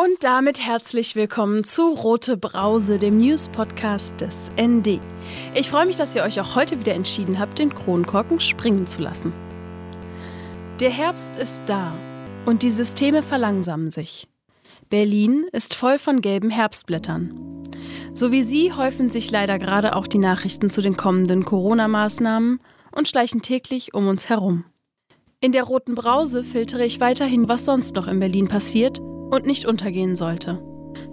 Und damit herzlich willkommen zu Rote Brause, dem News-Podcast des ND. Ich freue mich, dass ihr euch auch heute wieder entschieden habt, den Kronkorken springen zu lassen. Der Herbst ist da und die Systeme verlangsamen sich. Berlin ist voll von gelben Herbstblättern. So wie Sie häufen sich leider gerade auch die Nachrichten zu den kommenden Corona-Maßnahmen und schleichen täglich um uns herum. In der roten Brause filtere ich weiterhin, was sonst noch in Berlin passiert und nicht untergehen sollte.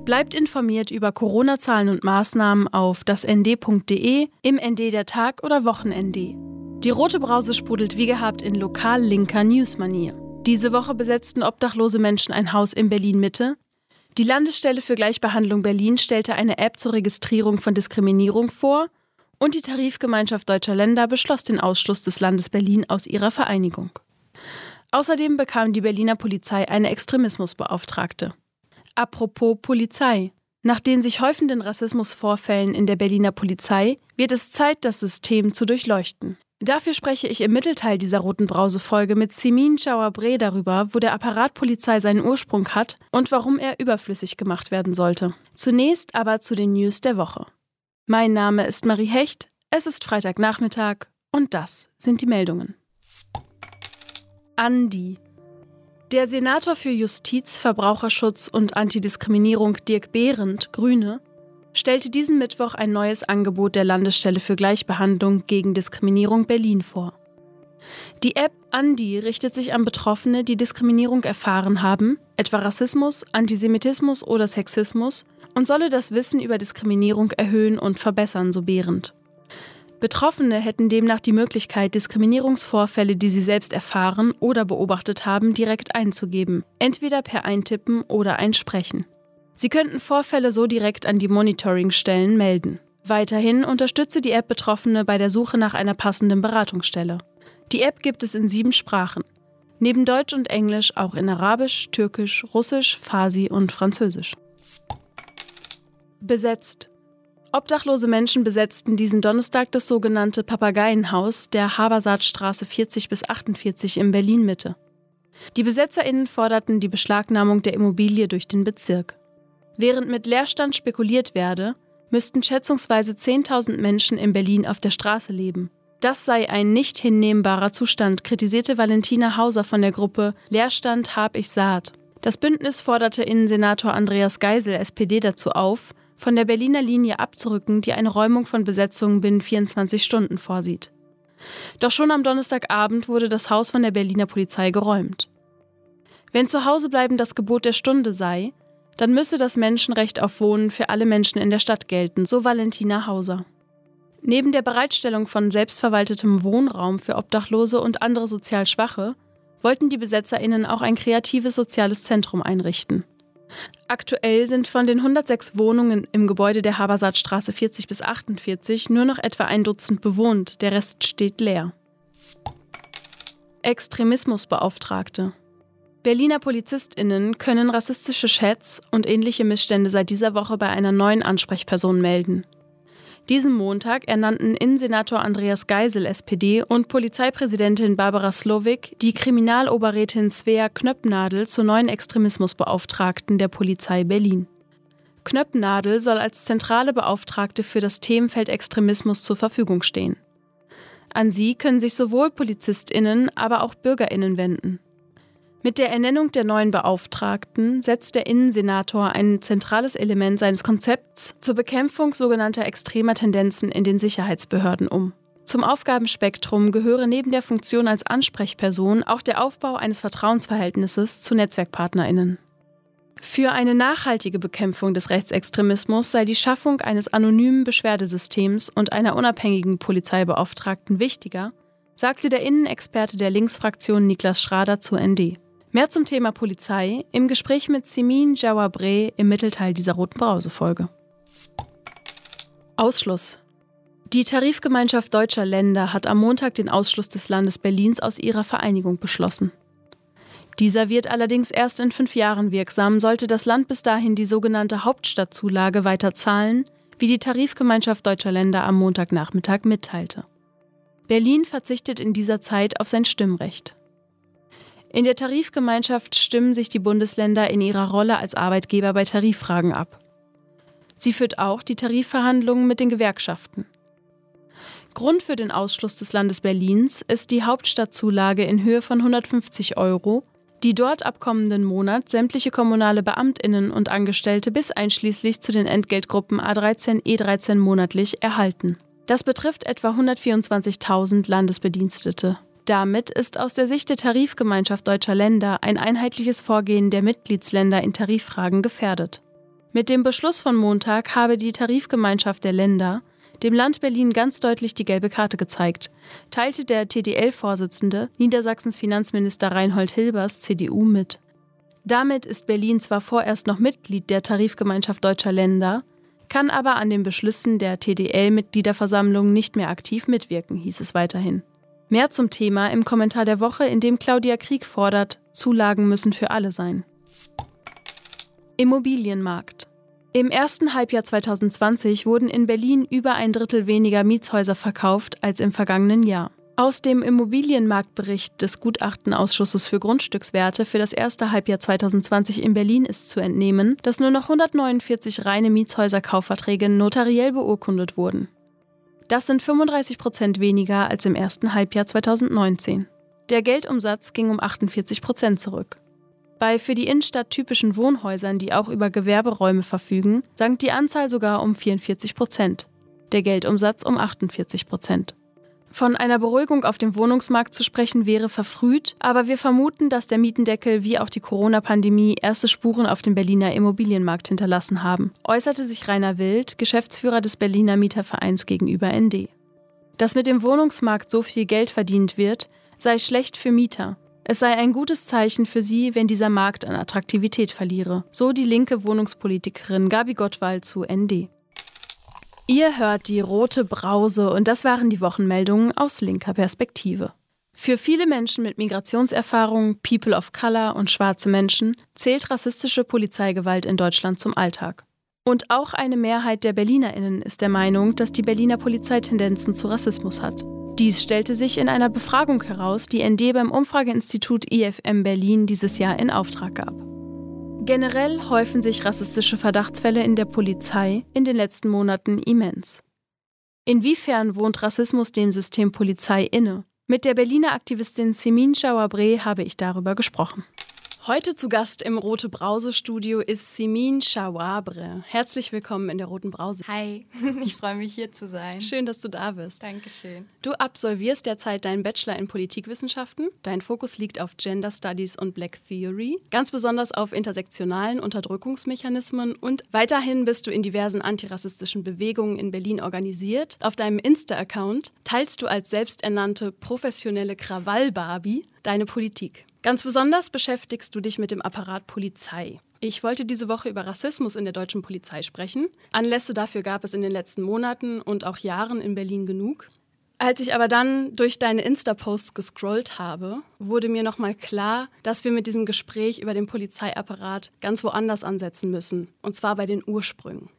Bleibt informiert über Corona-Zahlen und Maßnahmen auf dasnd.de, im ND der Tag oder Wochen-ND. Die rote Brause sprudelt wie gehabt in lokal linker Newsmanier. Diese Woche besetzten obdachlose Menschen ein Haus in Berlin Mitte. Die Landesstelle für Gleichbehandlung Berlin stellte eine App zur Registrierung von Diskriminierung vor und die Tarifgemeinschaft deutscher Länder beschloss den Ausschluss des Landes Berlin aus ihrer Vereinigung. Außerdem bekam die Berliner Polizei eine Extremismusbeauftragte. Apropos Polizei. Nach den sich häufenden Rassismusvorfällen in der Berliner Polizei wird es Zeit, das System zu durchleuchten. Dafür spreche ich im Mittelteil dieser roten Brause-Folge mit Simin Chawabre darüber, wo der Apparat Polizei seinen Ursprung hat und warum er überflüssig gemacht werden sollte. Zunächst aber zu den News der Woche. Mein Name ist Marie Hecht, es ist Freitagnachmittag und das sind die Meldungen. Andi. Der Senator für Justiz, Verbraucherschutz und Antidiskriminierung Dirk Behrendt, Grüne, stellte diesen Mittwoch ein neues Angebot der Landesstelle für Gleichbehandlung gegen Diskriminierung Berlin vor. Die App Andi richtet sich an Betroffene, die Diskriminierung erfahren haben, etwa Rassismus, Antisemitismus oder Sexismus, und solle das Wissen über Diskriminierung erhöhen und verbessern, so Behrendt. Betroffene hätten demnach die Möglichkeit, Diskriminierungsvorfälle, die sie selbst erfahren oder beobachtet haben, direkt einzugeben, entweder per Eintippen oder Einsprechen. Sie könnten Vorfälle so direkt an die Monitoringstellen melden. Weiterhin unterstütze die App Betroffene bei der Suche nach einer passenden Beratungsstelle. Die App gibt es in sieben Sprachen. Neben Deutsch und Englisch auch in Arabisch, Türkisch, Russisch, Farsi und Französisch. Besetzt. Obdachlose Menschen besetzten diesen Donnerstag das sogenannte Papageienhaus der Habersaatstraße 40 bis 48 in Berlin-Mitte. Die BesetzerInnen forderten die Beschlagnahmung der Immobilie durch den Bezirk. Während mit Leerstand spekuliert werde, müssten schätzungsweise 10.000 Menschen in Berlin auf der Straße leben. Das sei ein nicht hinnehmbarer Zustand, kritisierte Valentina Hauser von der Gruppe Leerstand hab ich Saat. Das Bündnis forderte Innensenator Andreas Geisel, SPD, dazu auf, von der Berliner Linie abzurücken, die eine Räumung von Besetzungen binnen 24 Stunden vorsieht. Doch schon am Donnerstagabend wurde das Haus von der Berliner Polizei geräumt. Wenn Zuhausebleiben das Gebot der Stunde sei, dann müsse das Menschenrecht auf Wohnen für alle Menschen in der Stadt gelten, so Valentina Hauser. Neben der Bereitstellung von selbstverwaltetem Wohnraum für Obdachlose und andere sozial Schwache wollten die BesetzerInnen auch ein kreatives soziales Zentrum einrichten. Aktuell sind von den 106 Wohnungen im Gebäude der Habersaatstraße 40 bis 48 nur noch etwa ein Dutzend bewohnt, der Rest steht leer. Extremismusbeauftragte. Berliner PolizistInnen können rassistische Chats und ähnliche Missstände seit dieser Woche bei einer neuen Ansprechperson melden. Diesen Montag ernannten Innensenator Andreas Geisel, SPD, und Polizeipräsidentin Barbara Slowik die Kriminaloberrätin Svea Knöppnadel zur neuen Extremismusbeauftragten der Polizei Berlin. Knöppnadel soll als zentrale Beauftragte für das Themenfeld Extremismus zur Verfügung stehen. An sie können sich sowohl PolizistInnen, aber auch BürgerInnen wenden. Mit der Ernennung der neuen Beauftragten setzt der Innensenator ein zentrales Element seines Konzepts zur Bekämpfung sogenannter extremer Tendenzen in den Sicherheitsbehörden um. Zum Aufgabenspektrum gehöre neben der Funktion als Ansprechperson auch der Aufbau eines Vertrauensverhältnisses zu Netzwerkpartnerinnen. Für eine nachhaltige Bekämpfung des Rechtsextremismus sei die Schaffung eines anonymen Beschwerdesystems und einer unabhängigen Polizeibeauftragten wichtiger, sagte der Innenexperte der Linksfraktion Niklas Schrader zu ND. Mehr zum Thema Polizei im Gespräch mit Simin Jawabre im Mittelteil dieser Roten Brause-Folge. Ausschluss. Die Tarifgemeinschaft deutscher Länder hat am Montag den Ausschluss des Landes Berlins aus ihrer Vereinigung beschlossen. Dieser wird allerdings erst in fünf Jahren wirksam, sollte das Land bis dahin die sogenannte Hauptstadtzulage weiter zahlen, wie die Tarifgemeinschaft deutscher Länder am Montagnachmittag mitteilte. Berlin verzichtet in dieser Zeit auf sein Stimmrecht. In der Tarifgemeinschaft stimmen sich die Bundesländer in ihrer Rolle als Arbeitgeber bei Tariffragen ab. Sie führt auch die Tarifverhandlungen mit den Gewerkschaften. Grund für den Ausschluss des Landes Berlins ist die Hauptstadtzulage in Höhe von 150 Euro, die dort ab kommenden Monat sämtliche kommunale Beamtinnen und Angestellte bis einschließlich zu den Entgeltgruppen A13, E13 monatlich erhalten. Das betrifft etwa 124.000 Landesbedienstete. Damit ist aus der Sicht der Tarifgemeinschaft deutscher Länder ein einheitliches Vorgehen der Mitgliedsländer in Tariffragen gefährdet. Mit dem Beschluss von Montag habe die Tarifgemeinschaft der Länder dem Land Berlin ganz deutlich die gelbe Karte gezeigt, teilte der TDL-Vorsitzende, Niedersachsens Finanzminister Reinhold Hilbers, CDU, mit. Damit ist Berlin zwar vorerst noch Mitglied der Tarifgemeinschaft deutscher Länder, kann aber an den Beschlüssen der TDL-Mitgliederversammlung nicht mehr aktiv mitwirken, hieß es weiterhin. Mehr zum Thema im Kommentar der Woche, in dem Claudia Krieg fordert, Zulagen müssen für alle sein. Immobilienmarkt. Im ersten Halbjahr 2020 wurden in Berlin über ein Drittel weniger Mietshäuser verkauft als im vergangenen Jahr. Aus dem Immobilienmarktbericht des Gutachtenausschusses für Grundstückswerte für das erste Halbjahr 2020 in Berlin ist zu entnehmen, dass nur noch 149 reine Mietshäuser-Kaufverträge notariell beurkundet wurden. Das sind 35 Prozent weniger als im ersten Halbjahr 2019. Der Geldumsatz ging um 48 Prozent zurück. Bei für die Innenstadt typischen Wohnhäusern, die auch über Gewerberäume verfügen, sank die Anzahl sogar um 44 Prozent, der Geldumsatz um 48 Prozent. Von einer Beruhigung auf dem Wohnungsmarkt zu sprechen wäre verfrüht, aber wir vermuten, dass der Mietendeckel wie auch die Corona-Pandemie erste Spuren auf dem Berliner Immobilienmarkt hinterlassen haben, äußerte sich Rainer Wild, Geschäftsführer des Berliner Mietervereins gegenüber ND. Dass mit dem Wohnungsmarkt so viel Geld verdient wird, sei schlecht für Mieter. Es sei ein gutes Zeichen für sie, wenn dieser Markt an Attraktivität verliere, so die linke Wohnungspolitikerin Gabi Gottwald zu ND. Ihr hört die rote Brause und das waren die Wochenmeldungen aus linker Perspektive. Für viele Menschen mit Migrationserfahrung, People of Color und schwarze Menschen zählt rassistische Polizeigewalt in Deutschland zum Alltag. Und auch eine Mehrheit der Berlinerinnen ist der Meinung, dass die Berliner Polizei Tendenzen zu Rassismus hat. Dies stellte sich in einer Befragung heraus, die ND beim Umfrageinstitut IFM Berlin dieses Jahr in Auftrag gab. Generell häufen sich rassistische Verdachtsfälle in der Polizei in den letzten Monaten immens. Inwiefern wohnt Rassismus dem System Polizei inne? Mit der Berliner Aktivistin Simin Chawabre habe ich darüber gesprochen. Heute zu Gast im Rote Brause Studio ist Simin Chawabre. Herzlich willkommen in der Roten Brause. Hi, ich freue mich hier zu sein. Schön, dass du da bist. Dankeschön. Du absolvierst derzeit deinen Bachelor in Politikwissenschaften. Dein Fokus liegt auf Gender Studies und Black Theory, ganz besonders auf intersektionalen Unterdrückungsmechanismen und weiterhin bist du in diversen antirassistischen Bewegungen in Berlin organisiert. Auf deinem Insta-Account teilst du als selbsternannte professionelle Krawall-Barbie deine Politik. Ganz besonders beschäftigst du dich mit dem Apparat Polizei. Ich wollte diese Woche über Rassismus in der deutschen Polizei sprechen. Anlässe dafür gab es in den letzten Monaten und auch Jahren in Berlin genug. Als ich aber dann durch deine Insta-Posts gescrollt habe, wurde mir nochmal klar, dass wir mit diesem Gespräch über den Polizeiapparat ganz woanders ansetzen müssen, und zwar bei den Ursprüngen.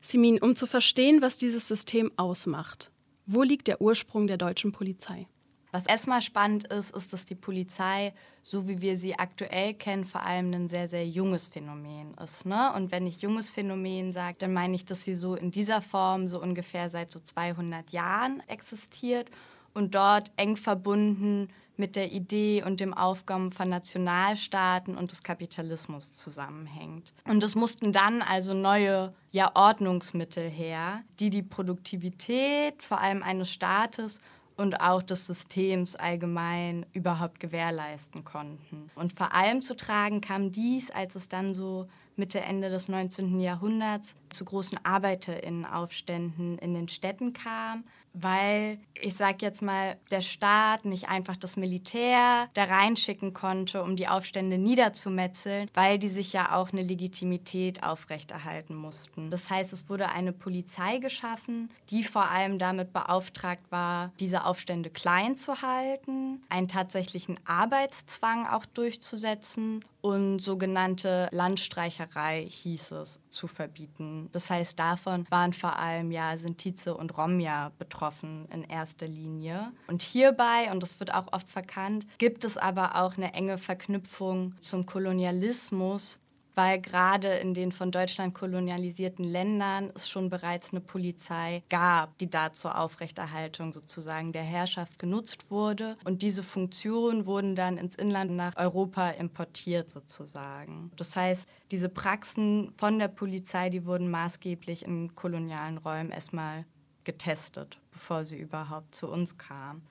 Simin, um zu verstehen, was dieses System ausmacht, wo liegt der Ursprung der deutschen Polizei? Was erstmal spannend ist, ist, dass die Polizei, so wie wir sie aktuell kennen, vor allem ein sehr, sehr junges Phänomen ist. Ne? Und wenn ich junges Phänomen sage, dann meine ich, dass sie so in dieser Form so ungefähr seit so 200 Jahren existiert und dort eng verbunden mit der Idee und dem Aufkommen von Nationalstaaten und des Kapitalismus zusammenhängt. Und es mussten dann also neue ja, Ordnungsmittel her, die die Produktivität vor allem eines Staates und auch des Systems allgemein überhaupt gewährleisten konnten. Und vor allem zu tragen kam dies, als es dann so Mitte, Ende des 19. Jahrhunderts zu großen Arbeiterinnenaufständen in den Städten kam, weil ich sag jetzt mal, der Staat nicht einfach das Militär da reinschicken konnte, um die Aufstände niederzumetzeln, weil die sich ja auch eine Legitimität aufrechterhalten mussten. Das heißt, es wurde eine Polizei geschaffen, die vor allem damit beauftragt war, diese Aufstände klein zu halten, einen tatsächlichen Arbeitszwang auch durchzusetzen und sogenannte Landstreicherei hieß es zu verbieten. Das heißt, davon waren vor allem ja Sintize und Romja betroffen in erster Linie. Und hierbei, und das wird auch oft verkannt, gibt es aber auch eine enge Verknüpfung zum Kolonialismus weil gerade in den von Deutschland kolonialisierten Ländern es schon bereits eine Polizei gab, die da zur Aufrechterhaltung sozusagen der Herrschaft genutzt wurde. Und diese Funktionen wurden dann ins Inland nach Europa importiert sozusagen. Das heißt, diese Praxen von der Polizei, die wurden maßgeblich in kolonialen Räumen erstmal getestet, bevor sie überhaupt zu uns kamen.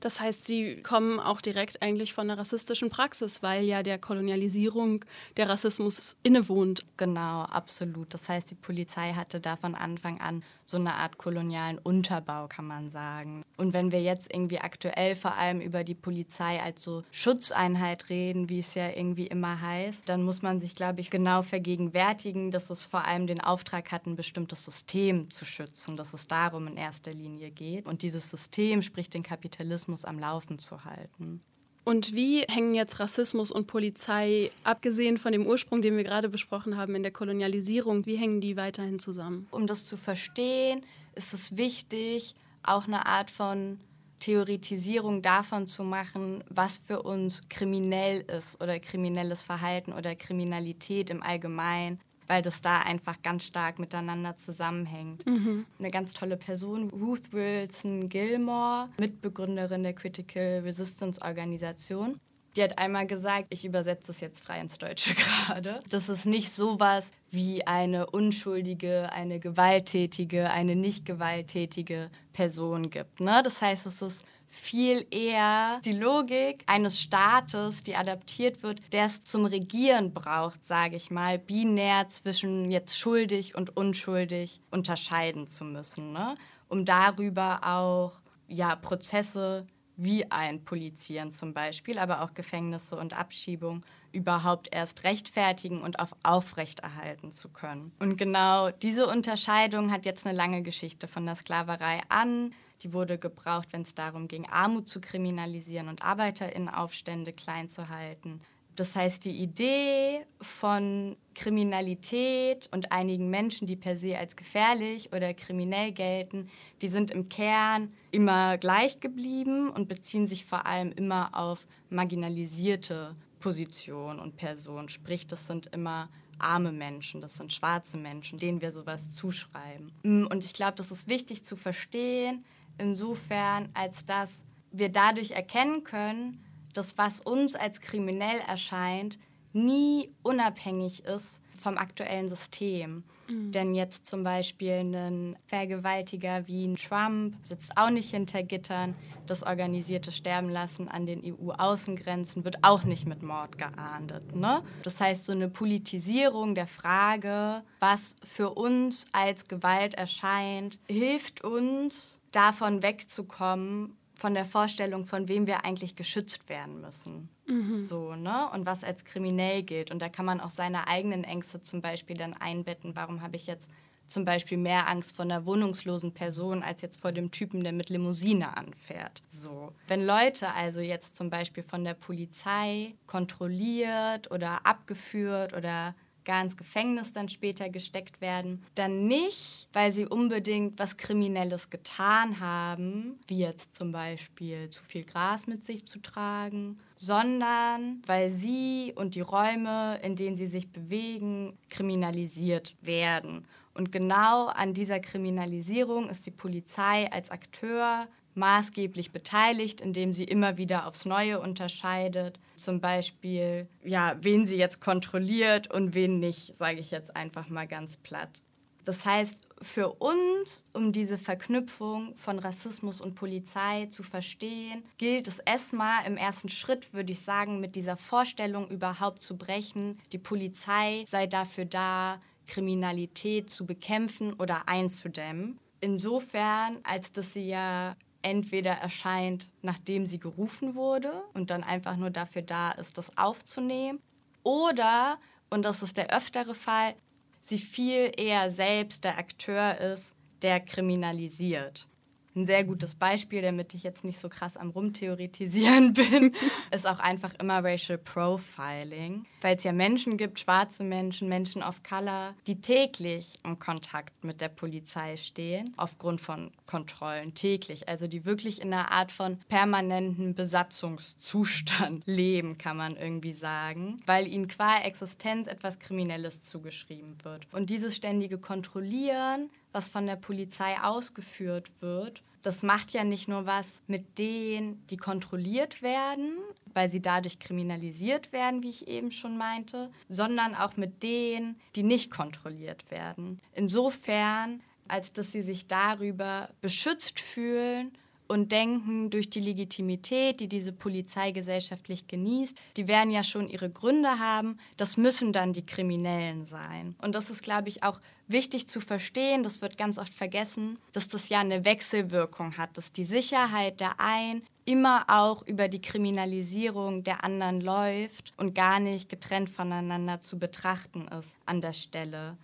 Das heißt, sie kommen auch direkt eigentlich von der rassistischen Praxis, weil ja der Kolonialisierung der Rassismus innewohnt. Genau, absolut. Das heißt, die Polizei hatte da von Anfang an so eine Art kolonialen Unterbau, kann man sagen. Und wenn wir jetzt irgendwie aktuell vor allem über die Polizei als so Schutzeinheit reden, wie es ja irgendwie immer heißt, dann muss man sich, glaube ich, genau vergegenwärtigen, dass es vor allem den Auftrag hat, ein bestimmtes System zu schützen, dass es darum in erster Linie geht. Und dieses System, sprich den Kapitalismus, am Laufen zu halten. Und wie hängen jetzt Rassismus und Polizei, abgesehen von dem Ursprung, den wir gerade besprochen haben, in der Kolonialisierung, wie hängen die weiterhin zusammen? Um das zu verstehen, ist es wichtig, auch eine Art von Theoretisierung davon zu machen, was für uns kriminell ist oder kriminelles Verhalten oder Kriminalität im Allgemeinen weil das da einfach ganz stark miteinander zusammenhängt. Mhm. Eine ganz tolle Person, Ruth Wilson Gilmore, Mitbegründerin der Critical Resistance Organisation. Die hat einmal gesagt, ich übersetze es jetzt frei ins Deutsche gerade, dass es nicht sowas wie eine unschuldige, eine gewalttätige, eine nicht gewalttätige Person gibt. Ne? Das heißt, es ist viel eher die Logik eines Staates, die adaptiert wird, der es zum Regieren braucht, sage ich mal, binär zwischen jetzt schuldig und unschuldig unterscheiden zu müssen, ne? um darüber auch ja, Prozesse wie ein Polizieren zum Beispiel, aber auch Gefängnisse und Abschiebung überhaupt erst rechtfertigen und auf aufrechterhalten zu können. Und genau diese Unterscheidung hat jetzt eine lange Geschichte von der Sklaverei an die wurde gebraucht, wenn es darum ging, Armut zu kriminalisieren und Arbeiterinnenaufstände klein zu halten. Das heißt, die Idee von Kriminalität und einigen Menschen, die per se als gefährlich oder kriminell gelten, die sind im Kern immer gleich geblieben und beziehen sich vor allem immer auf marginalisierte Positionen und Personen. Sprich, das sind immer arme Menschen, das sind schwarze Menschen, denen wir sowas zuschreiben. Und ich glaube, das ist wichtig zu verstehen, insofern, als dass wir dadurch erkennen können, dass was uns als kriminell erscheint, nie unabhängig ist vom aktuellen System. Mhm. Denn jetzt zum Beispiel ein Vergewaltiger wie ein Trump sitzt auch nicht hinter Gittern. Das organisierte Sterben lassen an den EU-Außengrenzen wird auch nicht mit Mord geahndet. Ne? Das heißt, so eine Politisierung der Frage, was für uns als Gewalt erscheint, hilft uns davon wegzukommen, von der Vorstellung, von wem wir eigentlich geschützt werden müssen. Mhm. So, ne? Und was als kriminell gilt. Und da kann man auch seine eigenen Ängste zum Beispiel dann einbetten. Warum habe ich jetzt zum Beispiel mehr Angst vor einer wohnungslosen Person als jetzt vor dem Typen, der mit Limousine anfährt. So. Wenn Leute also jetzt zum Beispiel von der Polizei kontrolliert oder abgeführt oder gar ins Gefängnis dann später gesteckt werden, dann nicht, weil sie unbedingt was Kriminelles getan haben, wie jetzt zum Beispiel zu viel Gras mit sich zu tragen, sondern weil sie und die Räume, in denen sie sich bewegen, kriminalisiert werden. Und genau an dieser Kriminalisierung ist die Polizei als Akteur maßgeblich beteiligt, indem sie immer wieder aufs Neue unterscheidet. Zum Beispiel, ja, wen sie jetzt kontrolliert und wen nicht, sage ich jetzt einfach mal ganz platt. Das heißt, für uns, um diese Verknüpfung von Rassismus und Polizei zu verstehen, gilt es erstmal im ersten Schritt, würde ich sagen, mit dieser Vorstellung überhaupt zu brechen, die Polizei sei dafür da, Kriminalität zu bekämpfen oder einzudämmen. Insofern, als dass sie ja entweder erscheint, nachdem sie gerufen wurde und dann einfach nur dafür da ist, das aufzunehmen, oder, und das ist der öftere Fall, sie viel eher selbst der Akteur ist, der kriminalisiert. Ein sehr gutes Beispiel, damit ich jetzt nicht so krass am Rumtheoretisieren bin, ist auch einfach immer Racial Profiling, weil es ja Menschen gibt, schwarze Menschen, Menschen of Color, die täglich im Kontakt mit der Polizei stehen, aufgrund von Kontrollen, täglich, also die wirklich in einer Art von permanenten Besatzungszustand leben, kann man irgendwie sagen, weil ihnen qua Existenz etwas Kriminelles zugeschrieben wird. Und dieses ständige Kontrollieren was von der Polizei ausgeführt wird, das macht ja nicht nur was mit denen, die kontrolliert werden, weil sie dadurch kriminalisiert werden, wie ich eben schon meinte, sondern auch mit denen, die nicht kontrolliert werden. Insofern, als dass sie sich darüber beschützt fühlen und denken, durch die Legitimität, die diese Polizei gesellschaftlich genießt, die werden ja schon ihre Gründe haben, das müssen dann die Kriminellen sein. Und das ist, glaube ich, auch wichtig zu verstehen, das wird ganz oft vergessen, dass das ja eine Wechselwirkung hat, dass die Sicherheit der einen immer auch über die Kriminalisierung der anderen läuft und gar nicht getrennt voneinander zu betrachten ist an der Stelle.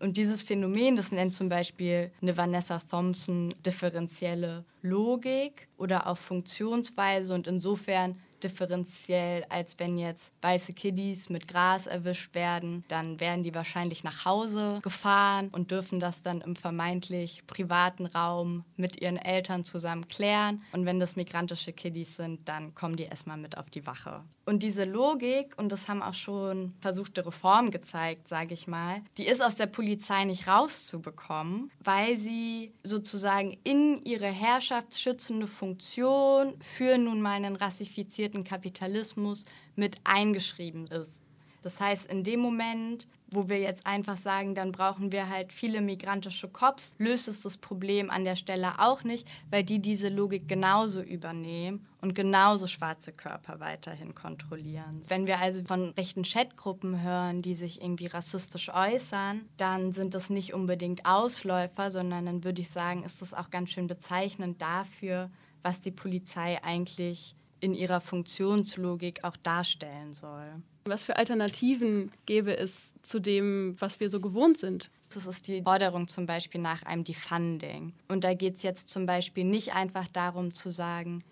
Und dieses Phänomen, das nennt zum Beispiel eine Vanessa Thompson differenzielle Logik oder auch Funktionsweise. Und insofern differenziell, als wenn jetzt weiße Kiddies mit Gras erwischt werden, dann werden die wahrscheinlich nach Hause gefahren und dürfen das dann im vermeintlich privaten Raum mit ihren Eltern zusammen klären. Und wenn das migrantische Kiddies sind, dann kommen die erstmal mit auf die Wache. Und diese Logik, und das haben auch schon versuchte Reformen gezeigt, sage ich mal, die ist aus der Polizei nicht rauszubekommen, weil sie sozusagen in ihre herrschaftsschützende Funktion für nun mal einen rassifizierten organisierten Kapitalismus mit eingeschrieben ist. Das heißt, in dem Moment, wo wir jetzt einfach sagen, dann brauchen wir halt viele migrantische Cops, löst es das Problem an der Stelle auch nicht, weil die diese Logik genauso übernehmen und genauso schwarze Körper weiterhin kontrollieren. Wenn wir also von rechten Chatgruppen hören, die sich irgendwie rassistisch äußern, dann sind das nicht unbedingt Ausläufer, sondern dann würde ich sagen, ist das auch ganz schön bezeichnend dafür, was die Polizei eigentlich in ihrer Funktionslogik auch darstellen soll. Was für Alternativen gäbe es zu dem, was wir so gewohnt sind? Das ist die Forderung zum Beispiel nach einem Defunding. Und da geht es jetzt zum Beispiel nicht einfach darum zu sagen,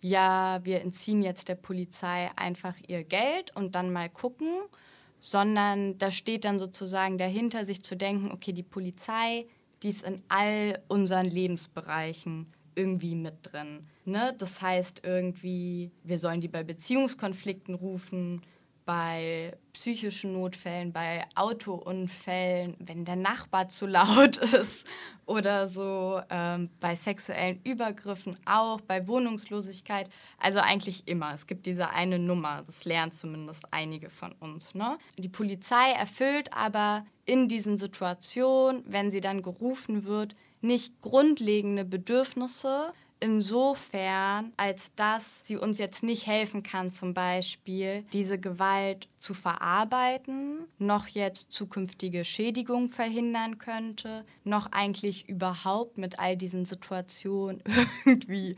ja, wir entziehen jetzt der Polizei einfach ihr Geld und dann mal gucken, sondern da steht dann sozusagen dahinter, sich zu denken, okay, die Polizei, die ist in all unseren Lebensbereichen irgendwie mit drin. Ne? Das heißt irgendwie, wir sollen die bei Beziehungskonflikten rufen, bei psychischen Notfällen, bei Autounfällen, wenn der Nachbar zu laut ist oder so, ähm, bei sexuellen Übergriffen auch, bei Wohnungslosigkeit. Also eigentlich immer. Es gibt diese eine Nummer, das lernen zumindest einige von uns. Ne? Die Polizei erfüllt aber in diesen Situationen, wenn sie dann gerufen wird, nicht grundlegende Bedürfnisse, insofern, als dass sie uns jetzt nicht helfen kann, zum Beispiel diese Gewalt zu verarbeiten, noch jetzt zukünftige Schädigungen verhindern könnte, noch eigentlich überhaupt mit all diesen Situationen irgendwie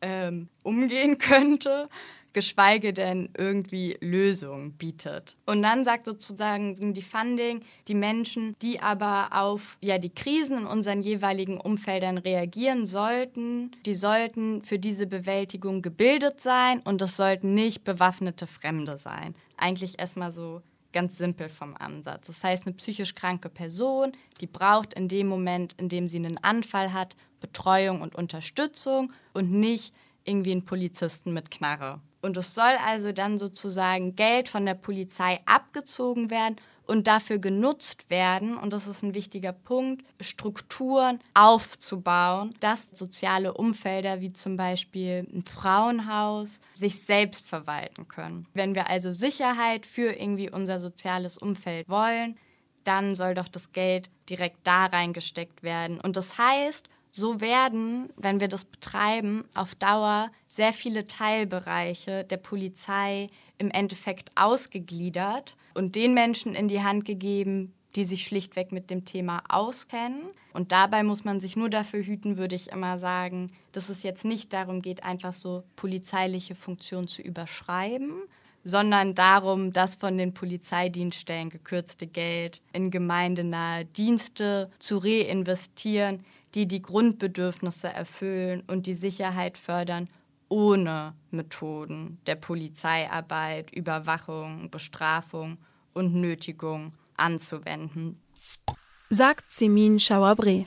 ähm, umgehen könnte geschweige denn irgendwie Lösungen bietet. Und dann sagt sozusagen die Funding, die Menschen, die aber auf ja, die Krisen in unseren jeweiligen Umfeldern reagieren sollten, die sollten für diese Bewältigung gebildet sein und das sollten nicht bewaffnete Fremde sein. Eigentlich erstmal so ganz simpel vom Ansatz. Das heißt, eine psychisch kranke Person, die braucht in dem Moment, in dem sie einen Anfall hat, Betreuung und Unterstützung und nicht irgendwie einen Polizisten mit Knarre. Und es soll also dann sozusagen Geld von der Polizei abgezogen werden und dafür genutzt werden, und das ist ein wichtiger Punkt, Strukturen aufzubauen, dass soziale Umfelder wie zum Beispiel ein Frauenhaus sich selbst verwalten können. Wenn wir also Sicherheit für irgendwie unser soziales Umfeld wollen, dann soll doch das Geld direkt da reingesteckt werden. Und das heißt, so werden, wenn wir das betreiben, auf Dauer sehr viele Teilbereiche der Polizei im Endeffekt ausgegliedert und den Menschen in die Hand gegeben, die sich schlichtweg mit dem Thema auskennen. Und dabei muss man sich nur dafür hüten, würde ich immer sagen, dass es jetzt nicht darum geht, einfach so polizeiliche Funktionen zu überschreiben, sondern darum, das von den Polizeidienststellen gekürzte Geld in gemeindenahe Dienste zu reinvestieren, die die Grundbedürfnisse erfüllen und die Sicherheit fördern, ohne Methoden der Polizeiarbeit, Überwachung, Bestrafung und Nötigung anzuwenden. Sagt Semin Chawabre.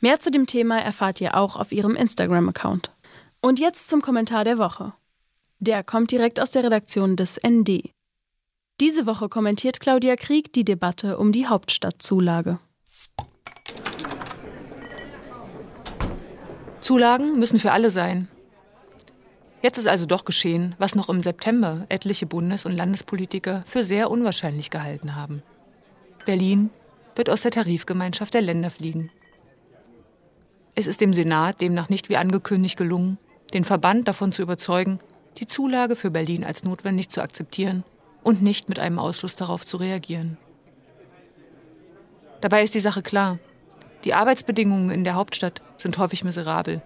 Mehr zu dem Thema erfahrt ihr auch auf ihrem Instagram-Account. Und jetzt zum Kommentar der Woche. Der kommt direkt aus der Redaktion des ND. Diese Woche kommentiert Claudia Krieg die Debatte um die Hauptstadtzulage. Zulagen müssen für alle sein. Jetzt ist also doch geschehen, was noch im September etliche Bundes- und Landespolitiker für sehr unwahrscheinlich gehalten haben. Berlin wird aus der Tarifgemeinschaft der Länder fliegen. Es ist dem Senat demnach nicht wie angekündigt gelungen, den Verband davon zu überzeugen, die Zulage für Berlin als notwendig zu akzeptieren und nicht mit einem Ausschluss darauf zu reagieren. Dabei ist die Sache klar. Die Arbeitsbedingungen in der Hauptstadt sind häufig miserabel,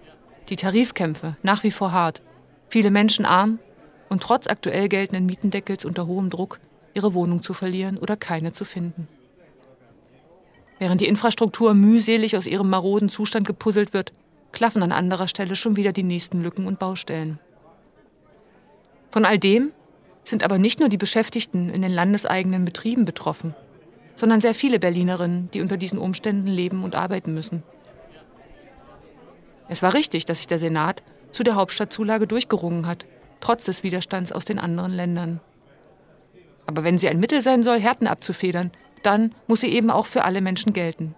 die Tarifkämpfe nach wie vor hart, viele Menschen arm und trotz aktuell geltenden Mietendeckels unter hohem Druck, ihre Wohnung zu verlieren oder keine zu finden. Während die Infrastruktur mühselig aus ihrem maroden Zustand gepuzzelt wird, klaffen an anderer Stelle schon wieder die nächsten Lücken und Baustellen. Von all dem sind aber nicht nur die Beschäftigten in den landeseigenen Betrieben betroffen, sondern sehr viele Berlinerinnen, die unter diesen Umständen leben und arbeiten müssen. Es war richtig, dass sich der Senat zu der Hauptstadtzulage durchgerungen hat, trotz des Widerstands aus den anderen Ländern. Aber wenn sie ein Mittel sein soll, Härten abzufedern, dann muss sie eben auch für alle Menschen gelten.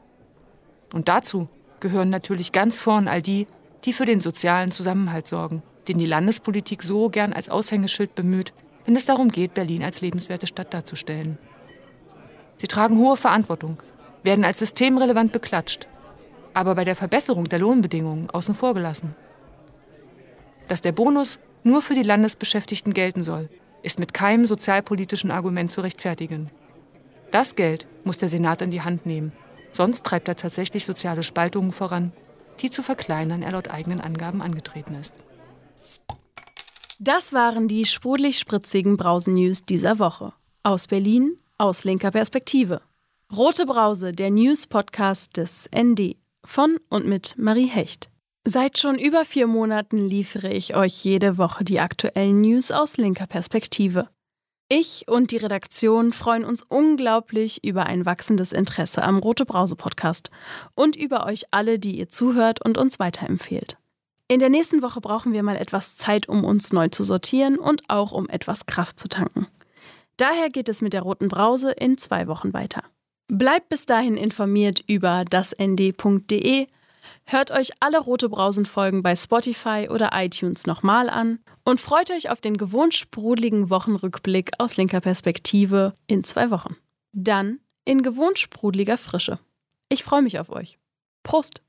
Und dazu gehören natürlich ganz vorn all die, die für den sozialen Zusammenhalt sorgen, den die Landespolitik so gern als Aushängeschild bemüht, wenn es darum geht, Berlin als lebenswerte Stadt darzustellen. Sie tragen hohe Verantwortung, werden als systemrelevant beklatscht, aber bei der Verbesserung der Lohnbedingungen außen vor gelassen. Dass der Bonus nur für die Landesbeschäftigten gelten soll, ist mit keinem sozialpolitischen Argument zu rechtfertigen. Das Geld muss der Senat in die Hand nehmen. Sonst treibt er tatsächlich soziale Spaltungen voran, die zu verkleinern er laut eigenen Angaben angetreten ist. Das waren die sprudelig-spritzigen Brausen-News dieser Woche. Aus Berlin, aus linker Perspektive. Rote Brause, der News-Podcast des ND. Von und mit Marie Hecht. Seit schon über vier Monaten liefere ich euch jede Woche die aktuellen News aus linker Perspektive. Ich und die Redaktion freuen uns unglaublich über ein wachsendes Interesse am Rote Brause Podcast und über euch alle, die ihr zuhört und uns weiterempfehlt. In der nächsten Woche brauchen wir mal etwas Zeit, um uns neu zu sortieren und auch um etwas Kraft zu tanken. Daher geht es mit der Roten Brause in zwei Wochen weiter. Bleibt bis dahin informiert über dasnd.de Hört euch alle Rote Brausen-Folgen bei Spotify oder iTunes nochmal an und freut euch auf den gewohnt sprudeligen Wochenrückblick aus linker Perspektive in zwei Wochen. Dann in gewohnt sprudeliger Frische. Ich freue mich auf euch. Prost!